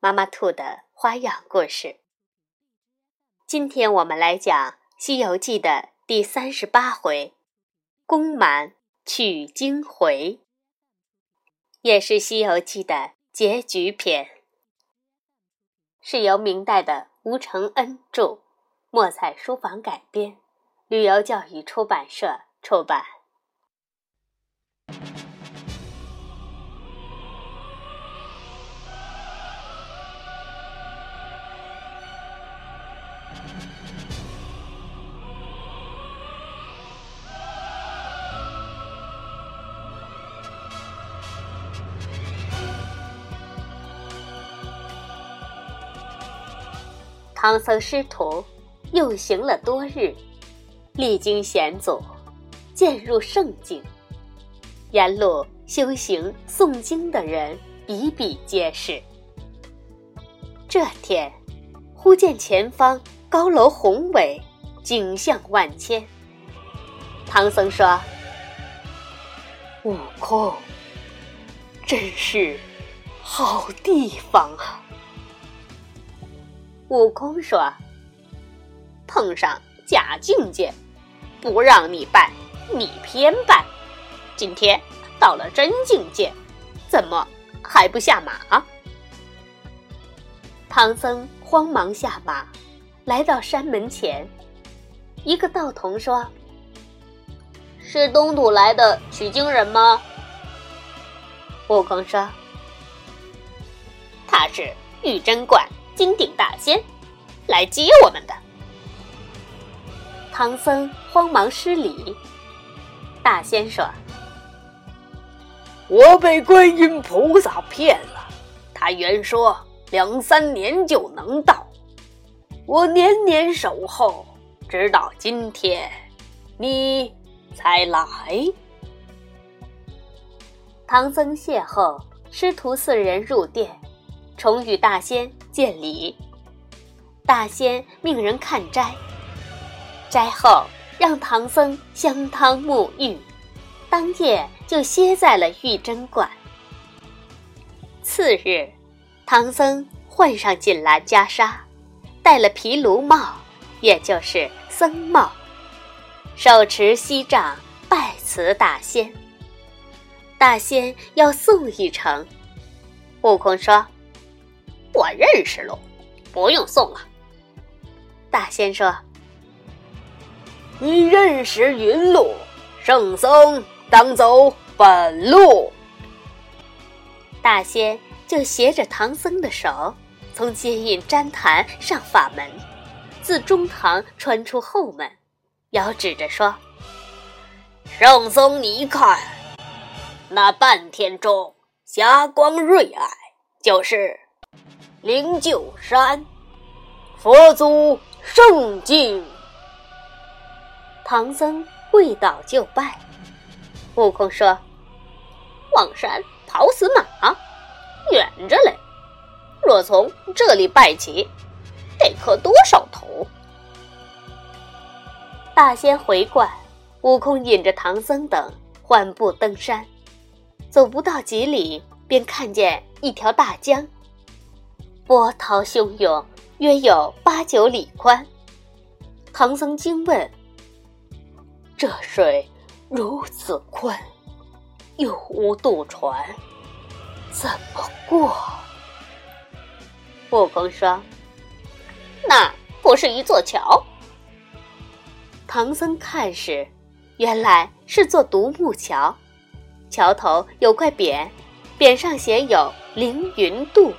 妈妈兔的花样故事。今天我们来讲《西游记》的第三十八回“宫满取经回”，也是《西游记》的结局篇，是由明代的吴承恩著，墨彩书房改编，旅游教育出版社出版。唐僧师徒又行了多日，历经险阻，渐入圣境。沿路修行诵经的人比比皆是。这天，忽见前方高楼宏伟，景象万千。唐僧说：“悟空，真是好地方啊！”悟空说：“碰上假境界，不让你拜，你偏拜。今天到了真境界，怎么还不下马？”唐僧慌忙下马，来到山门前，一个道童说：“是东土来的取经人吗？”悟空说：“他是玉真观。”金顶大仙来接我们的，唐僧慌忙施礼。大仙说：“我被观音菩萨骗了，他原说两三年就能到，我年年守候，直到今天，你才来。”唐僧谢后，师徒四人入殿，重与大仙。见礼，大仙命人看斋。斋后让唐僧香汤沐浴，当夜就歇在了玉真观。次日，唐僧换上锦襕袈裟，戴了毗卢帽，也就是僧帽，手持锡杖拜辞大仙。大仙要送一程，悟空说。我认识路，不用送了。大仙说：“你认识云路，圣僧当走本路。”大仙就携着唐僧的手，从接引旃檀上法门，自中堂穿出后门，遥指着说：“圣僧，你看，那半天中霞光瑞霭，就是。”灵鹫山，佛祖圣境。唐僧跪倒就拜。悟空说：“望山跑死马，远着嘞。若从这里拜起，得磕多少头？”大仙回观，悟空引着唐僧等缓步登山，走不到几里，便看见一条大江。波涛汹涌，约有八九里宽。唐僧惊问：“这水如此宽，又无渡船，怎么过？”悟空说：“那不是一座桥。”唐僧看时，原来是座独木桥，桥头有块匾，匾上写有“凌云渡”。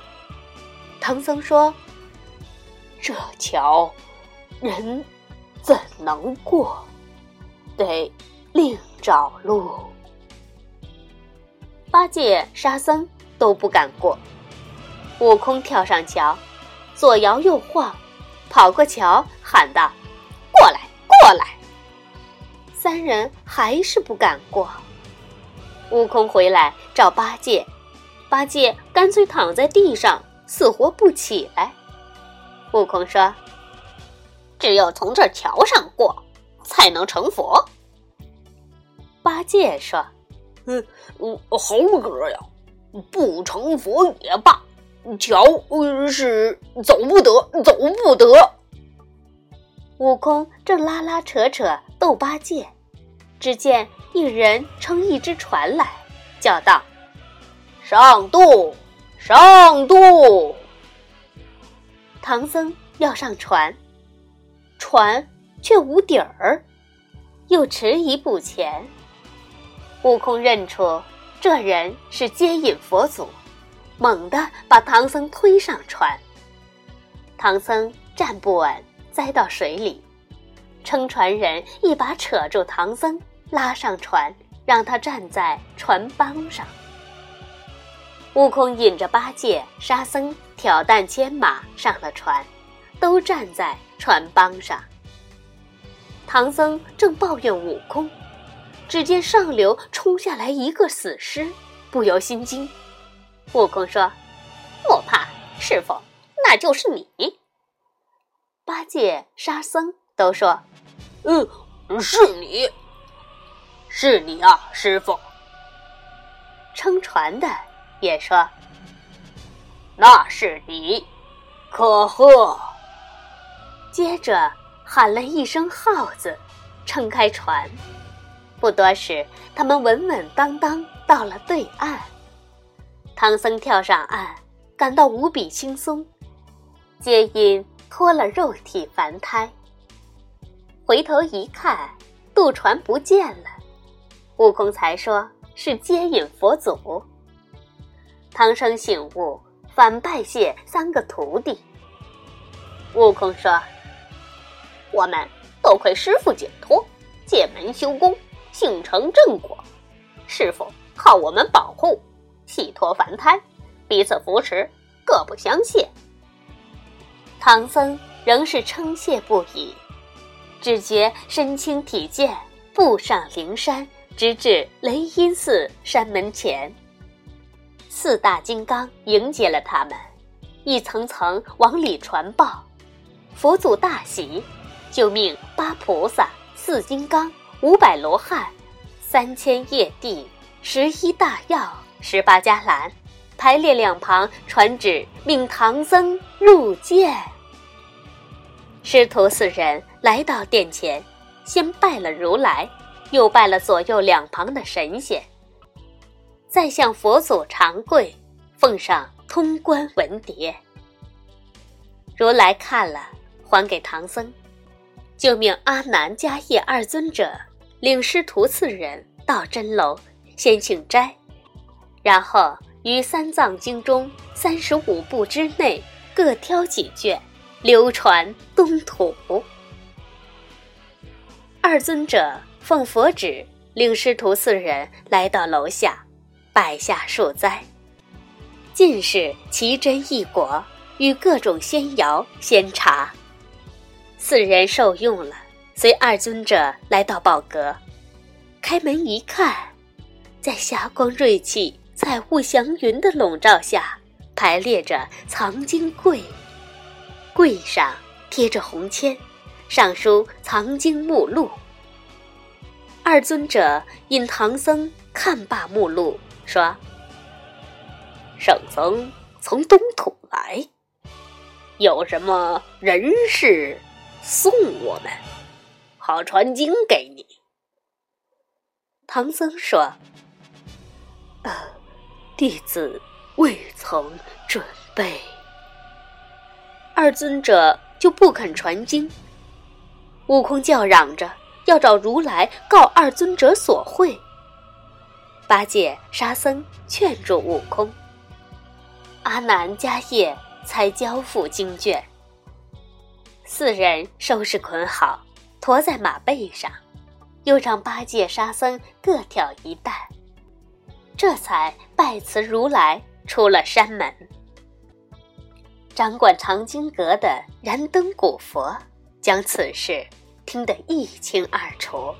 唐僧说：“这桥，人怎能过？得另找路。八戒、沙僧都不敢过。悟空跳上桥，左摇右晃，跑过桥，喊道：“过来，过来！”三人还是不敢过。悟空回来找八戒，八戒干脆躺在地上，死活不起来。悟空说：“只有从这桥上过，才能成佛。”八戒说：“嗯，猴哥呀，不成佛也罢，桥是走不得，走不得。”悟空正拉拉扯扯逗八戒，只见一人撑一只船来，叫道：“上渡，上渡！”唐僧要上船，船却无底儿，又迟疑不前。悟空认出这人是接引佛祖，猛地把唐僧推上船。唐僧站不稳。栽到水里，撑船人一把扯住唐僧，拉上船，让他站在船帮上。悟空引着八戒、沙僧挑担牵马上了船，都站在船帮上。唐僧正抱怨悟空，只见上流冲下来一个死尸，不由心惊。悟空说：“莫怕，师傅，那就是你。”八戒、沙僧都说：“嗯，是你，是你啊，师傅。”撑船的也说：“那是你，可贺。”接着喊了一声“号”子，撑开船。不多时，他们稳稳当当到了对岸。唐僧跳上岸，感到无比轻松，皆因。脱了肉体凡胎，回头一看，渡船不见了。悟空才说是接引佛祖。唐僧醒悟，反拜谢三个徒弟。悟空说：“我们多亏师傅解脱，借门修功，幸成正果。师傅靠我们保护，洗脱凡胎，彼此扶持，各不相欠。”唐僧仍是称谢不已，只觉身轻体健，步上灵山，直至雷音寺山门前。四大金刚迎接了他们，一层层往里传报。佛祖大喜，就命八菩萨、四金刚、五百罗汉、三千叶帝、十一大药、十八迦兰。排列两旁传旨，命唐僧入见。师徒四人来到殿前，先拜了如来，又拜了左右两旁的神仙，再向佛祖长跪，奉上通关文牒。如来看了，还给唐僧，就命阿难、迦叶二尊者领师徒四人到真楼，先请斋，然后。于三藏经中三十五部之内各挑几卷，流传东土。二尊者奉佛旨，领师徒四人来到楼下，摆下数斋，尽是奇珍异果与各种仙肴仙茶。四人受用了，随二尊者来到宝阁，开门一看，在霞光瑞气。彩雾祥云的笼罩下，排列着藏经柜，柜上贴着红签，上书藏经目录。二尊者引唐僧看罢目录，说：“圣僧从东土来，有什么人事送我们，好传经给你。”唐僧说：“。”弟子未曾准备，二尊者就不肯传经。悟空叫嚷着要找如来告二尊者所会。八戒、沙僧劝住悟空，阿难、迦叶才交付经卷。四人收拾捆好，驮在马背上，又让八戒、沙僧各挑一担。这才拜辞如来，出了山门。掌管藏经阁的燃灯古佛将此事听得一清二楚，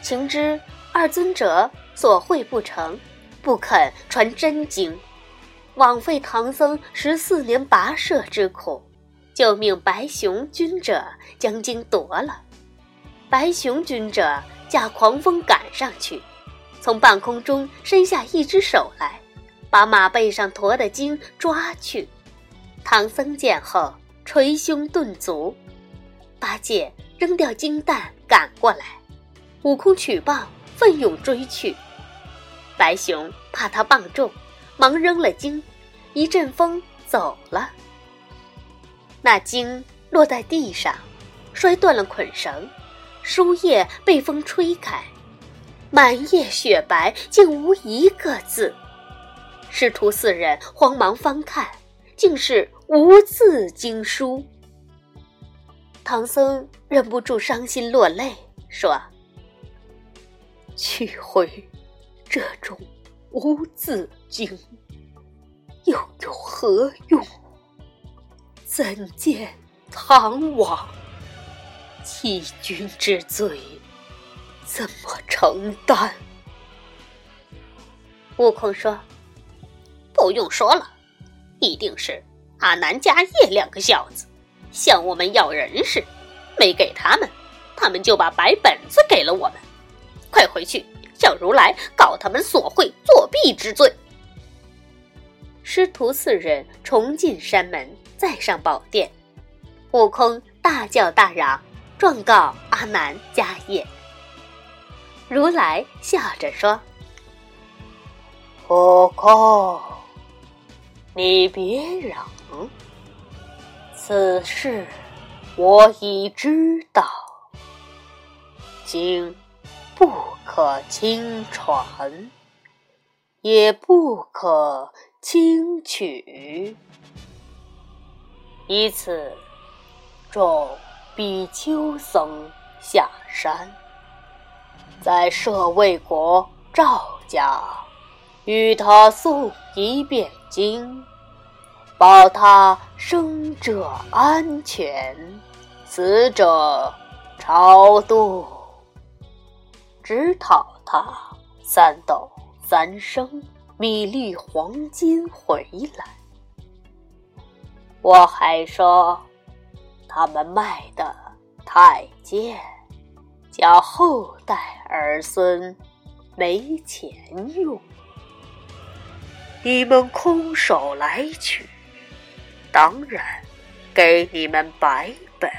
情知二尊者所会不成，不肯传真经，枉费唐僧十四年跋涉之苦，就命白熊君者将经夺了。白熊君者驾狂风赶上去，从半空中伸下一只手来，把马背上驮的经抓去。唐僧见后，捶胸顿足，八戒扔掉金蛋赶过来，悟空取棒奋勇追去。白熊怕他棒重，忙扔了经，一阵风走了。那经落在地上，摔断了捆绳。书页被风吹开，满页雪白，竟无一个字。师徒四人慌忙翻看，竟是无字经书。唐僧忍不住伤心落泪，说：“去回这种无字经，又有何用？怎见唐王？”欺君之罪，怎么承担？悟空说：“不用说了，一定是阿南、迦叶两个小子向我们要人时，没给他们，他们就把白本子给了我们。快回去向如来告他们索贿作弊之罪。”师徒四人重进山门，再上宝殿，悟空大叫大嚷。状告阿难、迦叶。如来笑着说：“悟空，你别嚷，此事我已知道。经不可轻传，也不可轻取，以此众。”比丘僧下山，在舍卫国赵家，与他诵一遍经，保他生者安全，死者超度，只讨他三斗三升米粒黄金回来。我还说。他们卖的太贱，叫后代儿孙没钱用。你们空手来取，当然给你们白本。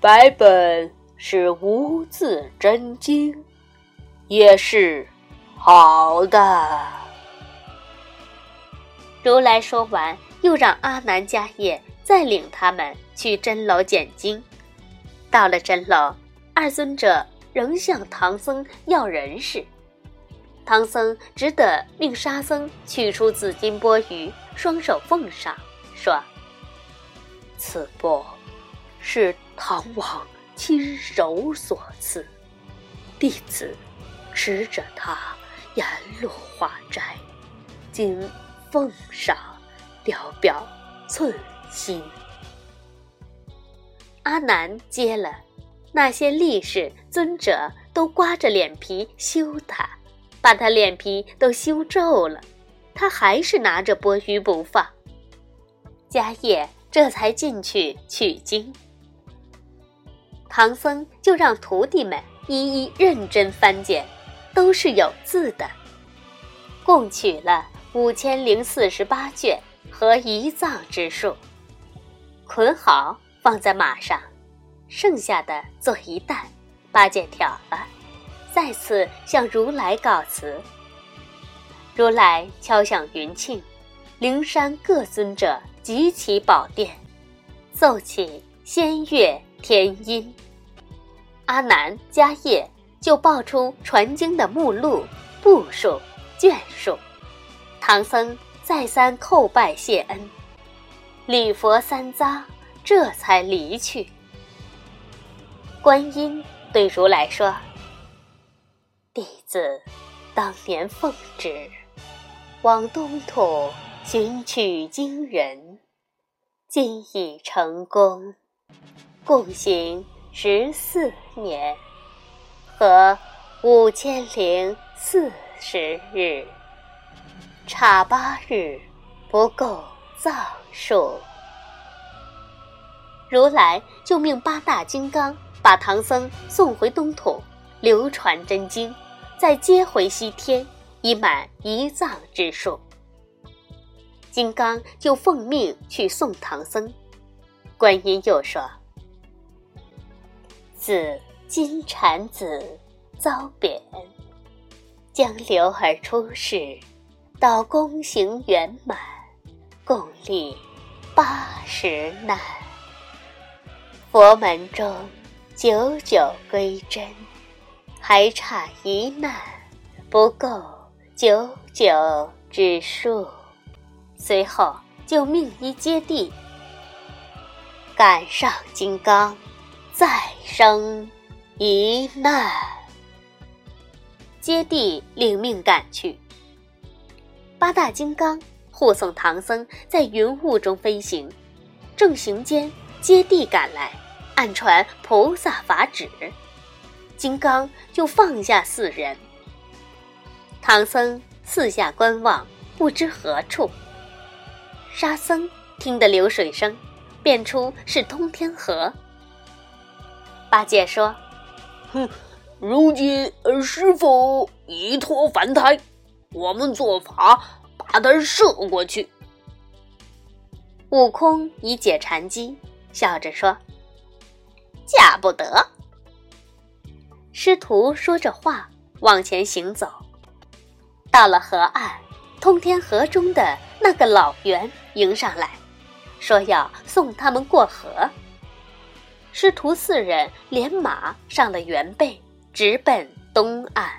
白本是无字真经，也是好的。如来说完，又让阿难、迦叶。再领他们去真楼捡经，到了真楼，二尊者仍向唐僧要人时，唐僧只得命沙僧取出紫金钵盂，双手奉上，说：“此钵是唐王亲手所赐，弟子持着它沿路化斋，今奉上，聊表寸。”心，阿难接了，那些力士尊者都刮着脸皮羞他，把他脸皮都羞皱了，他还是拿着钵盂不放。迦叶这才进去取经，唐僧就让徒弟们一一认真翻检，都是有字的，共取了五千零四十八卷和一藏之数。捆好，放在马上，剩下的做一担，八戒挑了，再次向如来告辞。如来敲响云磬，灵山各尊者集齐宝殿，奏起仙乐天音。阿难、迦叶就报出传经的目录、部数、卷数。唐僧再三叩拜谢恩。礼佛三匝，这才离去。观音对如来说：“弟子当年奉旨，往东土寻取经人，今已成功，共行十四年，和五千零四十日，差八日不够藏数。如来就命八大金刚把唐僧送回东土，流传真经，再接回西天，以满一藏之数。金刚就奉命去送唐僧，观音又说：“自金蝉子遭贬，江流儿出世，到功行圆满，共历八十难。佛门中九九归真，还差一难，不够九九之数。”随后就命一接地，赶上金刚，再生一难。接地领命赶去，八大金刚护送唐僧在云雾中飞行，正行间，接地赶来，暗传菩萨法旨，金刚就放下四人。唐僧四下观望，不知何处。沙僧听得流水声，辨出是通天河。八戒说：“哼，如今师傅已脱凡胎，我们做法把他射过去。”悟空以解禅机，笑着说：“假不得。”师徒说着话，往前行走，到了河岸，通天河中的那个老猿。迎上来，说要送他们过河。师徒四人连马上了原背，直奔东岸。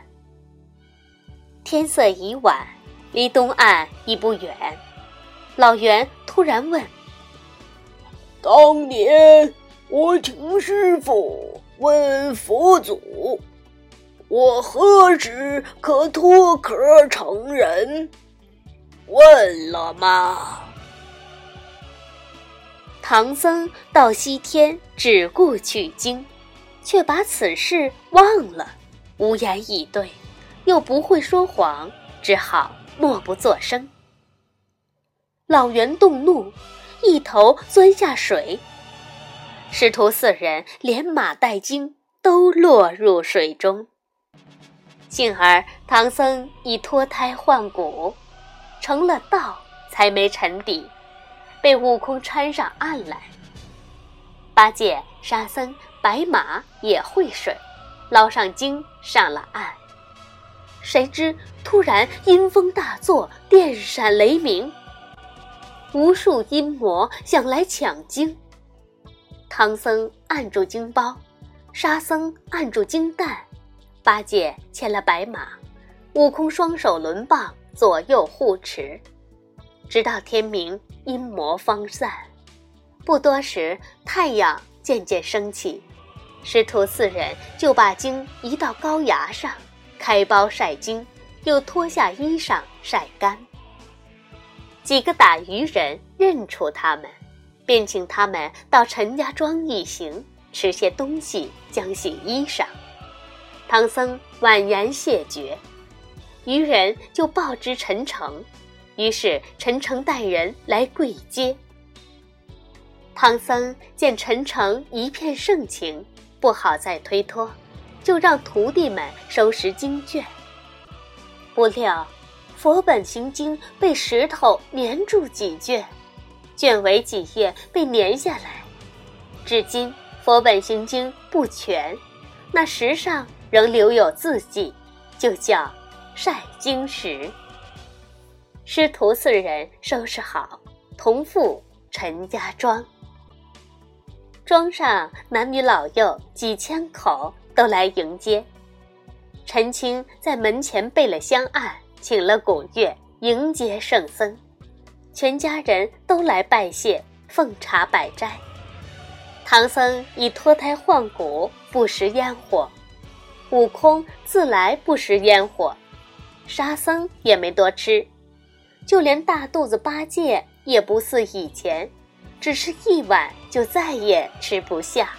天色已晚，离东岸已不远。老袁突然问：“当年我请师傅问佛祖，我何时可脱壳成人？问了吗？”唐僧到西天只顾取经，却把此事忘了，无言以对，又不会说谎，只好默不作声。老袁动怒，一头钻下水，师徒四人连马带经都落入水中。幸而唐僧已脱胎换骨，成了道，才没沉底。被悟空搀上岸来，八戒、沙僧、白马也会水，捞上经上了岸。谁知突然阴风大作，电闪雷鸣，无数阴魔想来抢经。唐僧按住经包，沙僧按住经担，八戒牵了白马，悟空双手轮棒左右护持，直到天明。阴魔方散，不多时，太阳渐渐升起，师徒四人就把经移到高崖上，开包晒经，又脱下衣裳晒干。几个打渔人认出他们，便请他们到陈家庄一行，吃些东西，将洗衣裳。唐僧婉言谢绝，渔人就报知陈诚。于是陈诚带人来跪接。唐僧见陈诚一片盛情，不好再推脱，就让徒弟们收拾经卷。不料，佛本行经被石头粘住几卷，卷尾几页被粘下来，至今佛本行经不全，那石上仍留有字迹，就叫晒经石。师徒四人收拾好，同赴陈家庄。庄上男女老幼几千口都来迎接。陈清在门前备了香案，请了鼓乐迎接圣僧。全家人都来拜谢，奉茶摆斋。唐僧已脱胎换骨，不食烟火；悟空自来不食烟火，沙僧也没多吃。就连大肚子八戒也不似以前，只吃一碗就再也吃不下。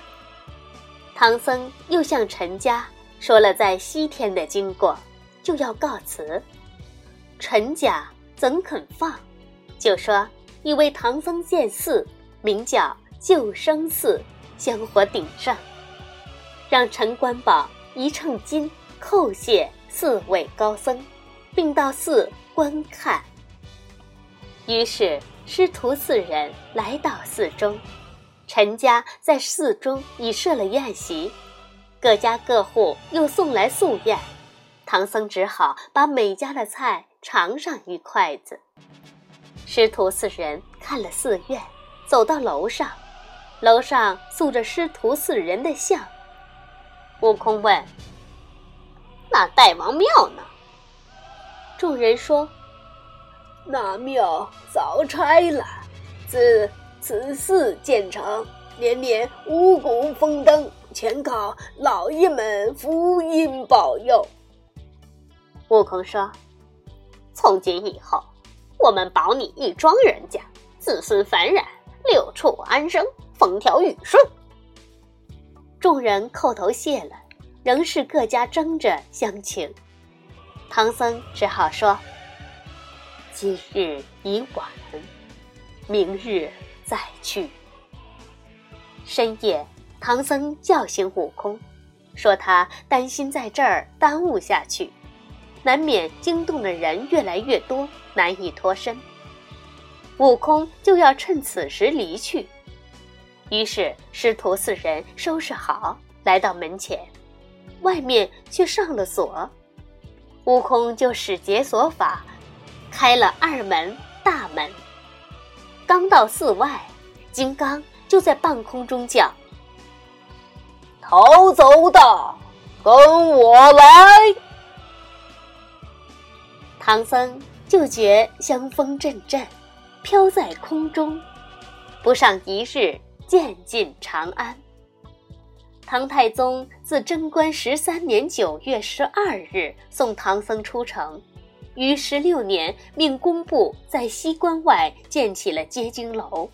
唐僧又向陈家说了在西天的经过，就要告辞。陈家怎肯放？就说一位唐僧见寺，名叫救生寺，香火鼎盛，让陈官宝一秤金叩谢四位高僧，并到寺观看。于是师徒四人来到寺中，陈家在寺中已设了宴席，各家各户又送来素宴，唐僧只好把每家的菜尝上一筷子。师徒四人看了寺院，走到楼上，楼上塑着师徒四人的像。悟空问：“那大王庙呢？”众人说：“那庙早拆了。自此寺建成，年年五谷丰登，全靠老爷们福荫保佑。”悟空说：“从今以后。”我们保你一庄人家，子孙繁衍，六畜安生，风调雨顺。众人叩头谢了，仍是各家争着相请。唐僧只好说：“今日已晚，明日再去。”深夜，唐僧叫醒悟空，说他担心在这儿耽误下去。难免惊动的人越来越多，难以脱身。悟空就要趁此时离去，于是师徒四人收拾好，来到门前，外面却上了锁。悟空就使解锁法，开了二门大门。刚到寺外，金刚就在半空中叫：“逃走的，跟我来！”唐僧就觉香风阵阵，飘在空中，不上一日，渐进长安。唐太宗自贞观十三年九月十二日送唐僧出城，于十六年命工部在西关外建起了接经楼，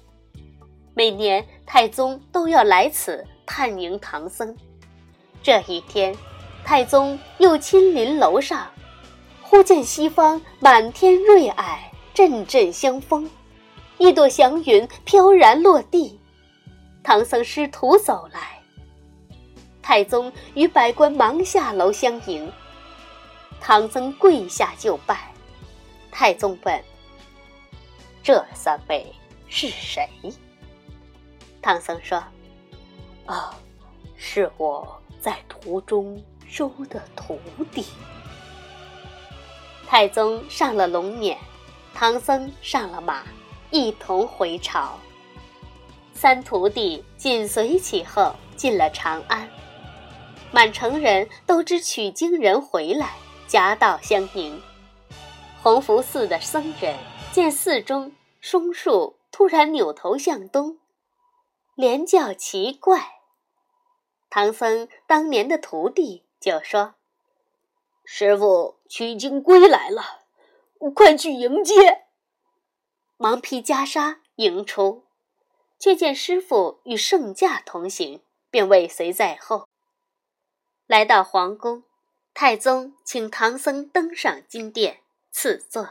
每年太宗都要来此探迎唐僧。这一天，太宗又亲临楼上。忽见西方满天瑞霭，阵阵香风，一朵祥云飘然落地。唐僧师徒走来，太宗与百官忙下楼相迎。唐僧跪下就拜。太宗问：“这三位是谁？”唐僧说：“啊，是我在途中收的徒弟。”太宗上了龙辇，唐僧上了马，一同回朝。三徒弟紧随其后进了长安，满城人都知取经人回来，夹道相迎。弘福寺的僧人见寺中松树突然扭头向东，连叫奇怪。唐僧当年的徒弟就说。师傅取经归来了，快去迎接！忙披袈裟迎出，却见师傅与圣驾同行，便尾随在后。来到皇宫，太宗请唐僧登上金殿赐座。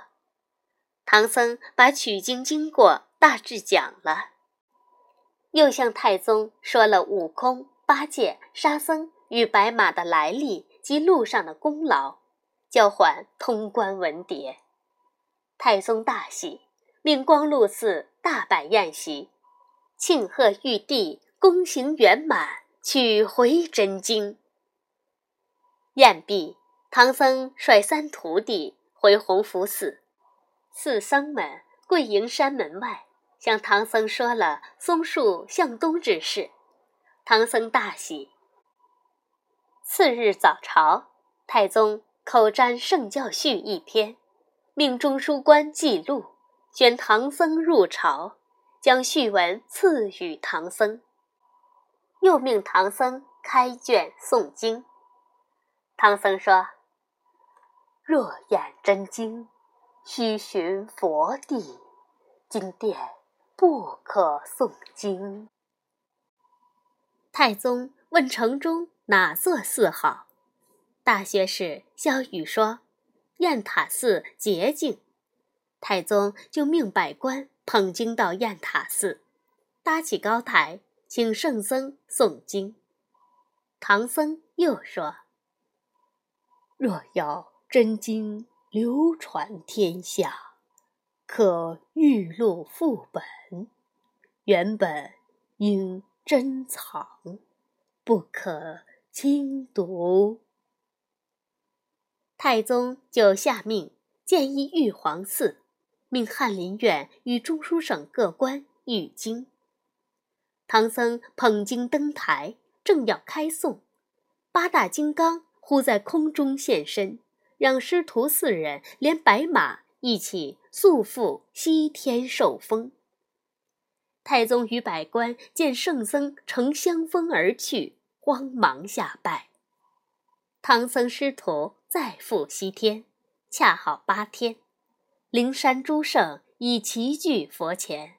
唐僧把取经经过大致讲了，又向太宗说了悟空、八戒、沙僧与白马的来历。及路上的功劳，交换通关文牒。太宗大喜，命光禄寺大摆宴席，庆贺玉帝功行圆满，取回真经。宴毕，唐僧率三徒弟回弘福寺，四僧们跪迎山门外，向唐僧说了松树向东之事。唐僧大喜。次日早朝，太宗口占《圣教序》一篇，命中书官记录，宣唐僧入朝，将序文赐予唐僧。又命唐僧开卷诵经。唐僧说：“若演真经，须寻佛地，金殿不可诵经。太宗问城中哪座寺好，大学士萧雨说：“雁塔寺洁净。”太宗就命百官捧经到雁塔寺，搭起高台，请圣僧诵经。唐僧又说：“若要真经流传天下，可玉录副本，原本应。”珍藏，不可轻读。太宗就下命建议玉皇寺，命翰林院与中书省各官御经。唐僧捧经登台，正要开诵，八大金刚忽在空中现身，让师徒四人连白马一起速赴西天受封。太宗与百官见圣僧乘香风而去，慌忙下拜。唐僧师徒再赴西天，恰好八天。灵山诸圣已齐聚佛前，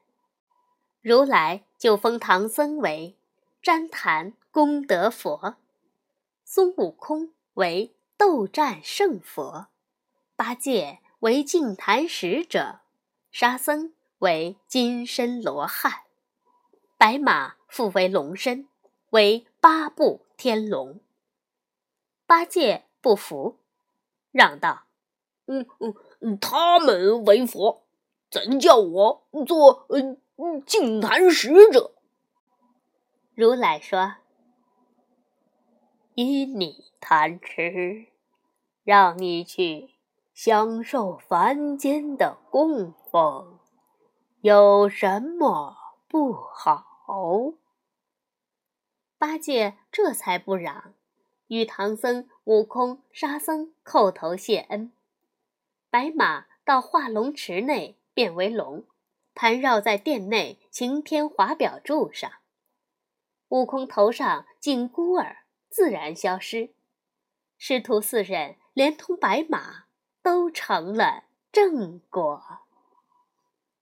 如来就封唐僧为旃檀功德佛，孙悟空为斗战胜佛，八戒为净坛使者，沙僧。为金身罗汉，白马复为龙身，为八部天龙。八戒不服，嚷道：“嗯嗯，他们为佛，怎叫我做嗯净坛使者？”如来说：“依你贪吃，让你去享受凡间的供奉。”有什么不好？八戒这才不嚷，与唐僧、悟空、沙僧叩头谢恩。白马到化龙池内变为龙，盘绕在殿内擎天华表柱上。悟空头上紧箍儿自然消失，师徒四人连同白马都成了正果。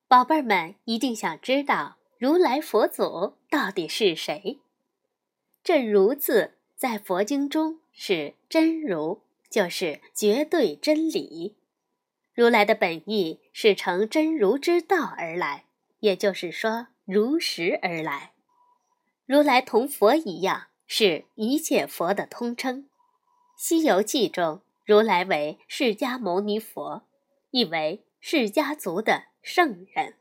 宝贝儿们一定想知道如来佛祖到底是谁？这“如”字在佛经中是真如，就是绝对真理。如来的本意是乘真如之道而来，也就是说如实而来。如来同佛一样，是一切佛的通称。《西游记》中，如来为释迦牟尼佛，意为释迦族的。圣人。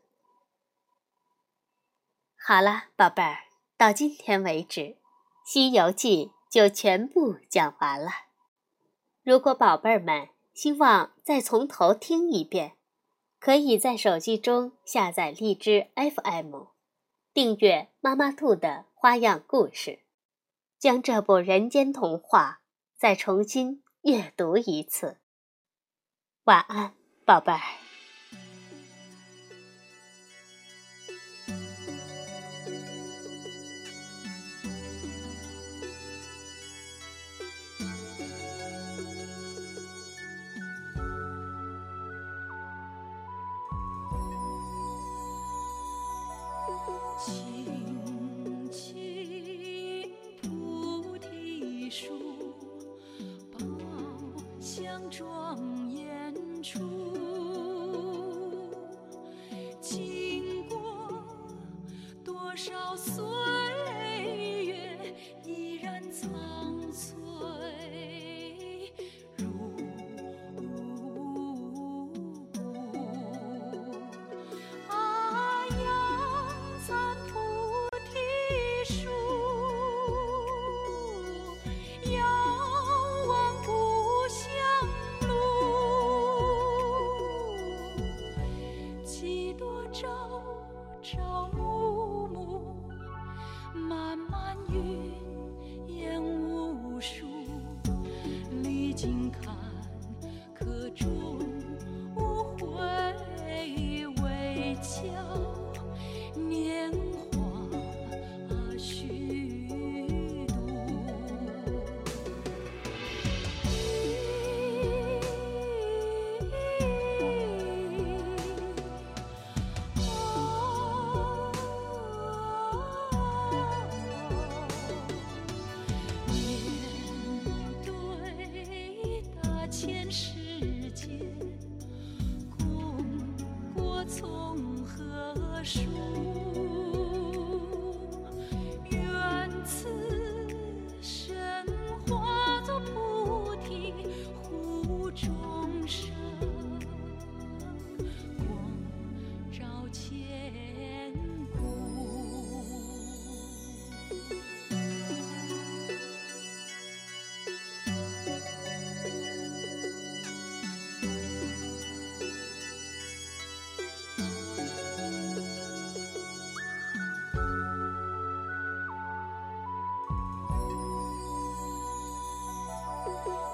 好了，宝贝儿，到今天为止，《西游记》就全部讲完了。如果宝贝儿们希望再从头听一遍，可以在手机中下载荔枝 FM，订阅妈妈兔的花样故事，将这部人间童话再重新阅读一次。晚安，宝贝儿。相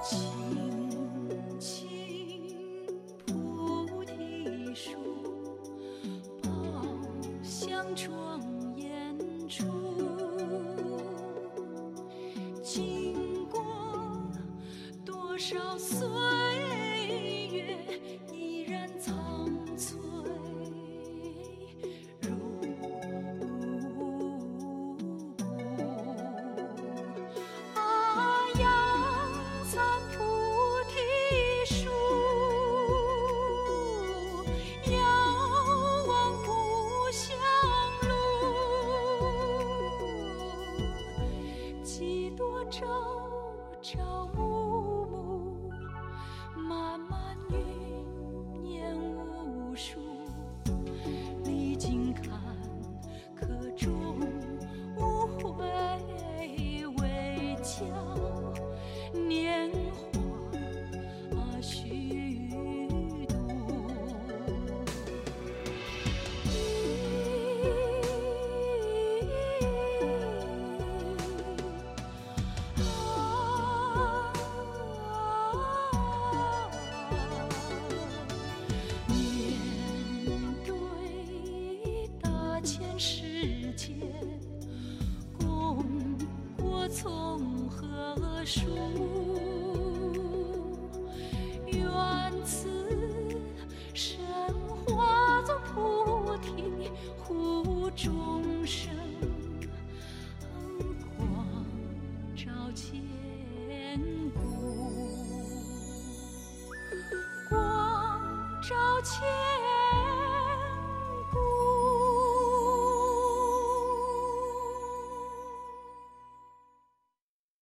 青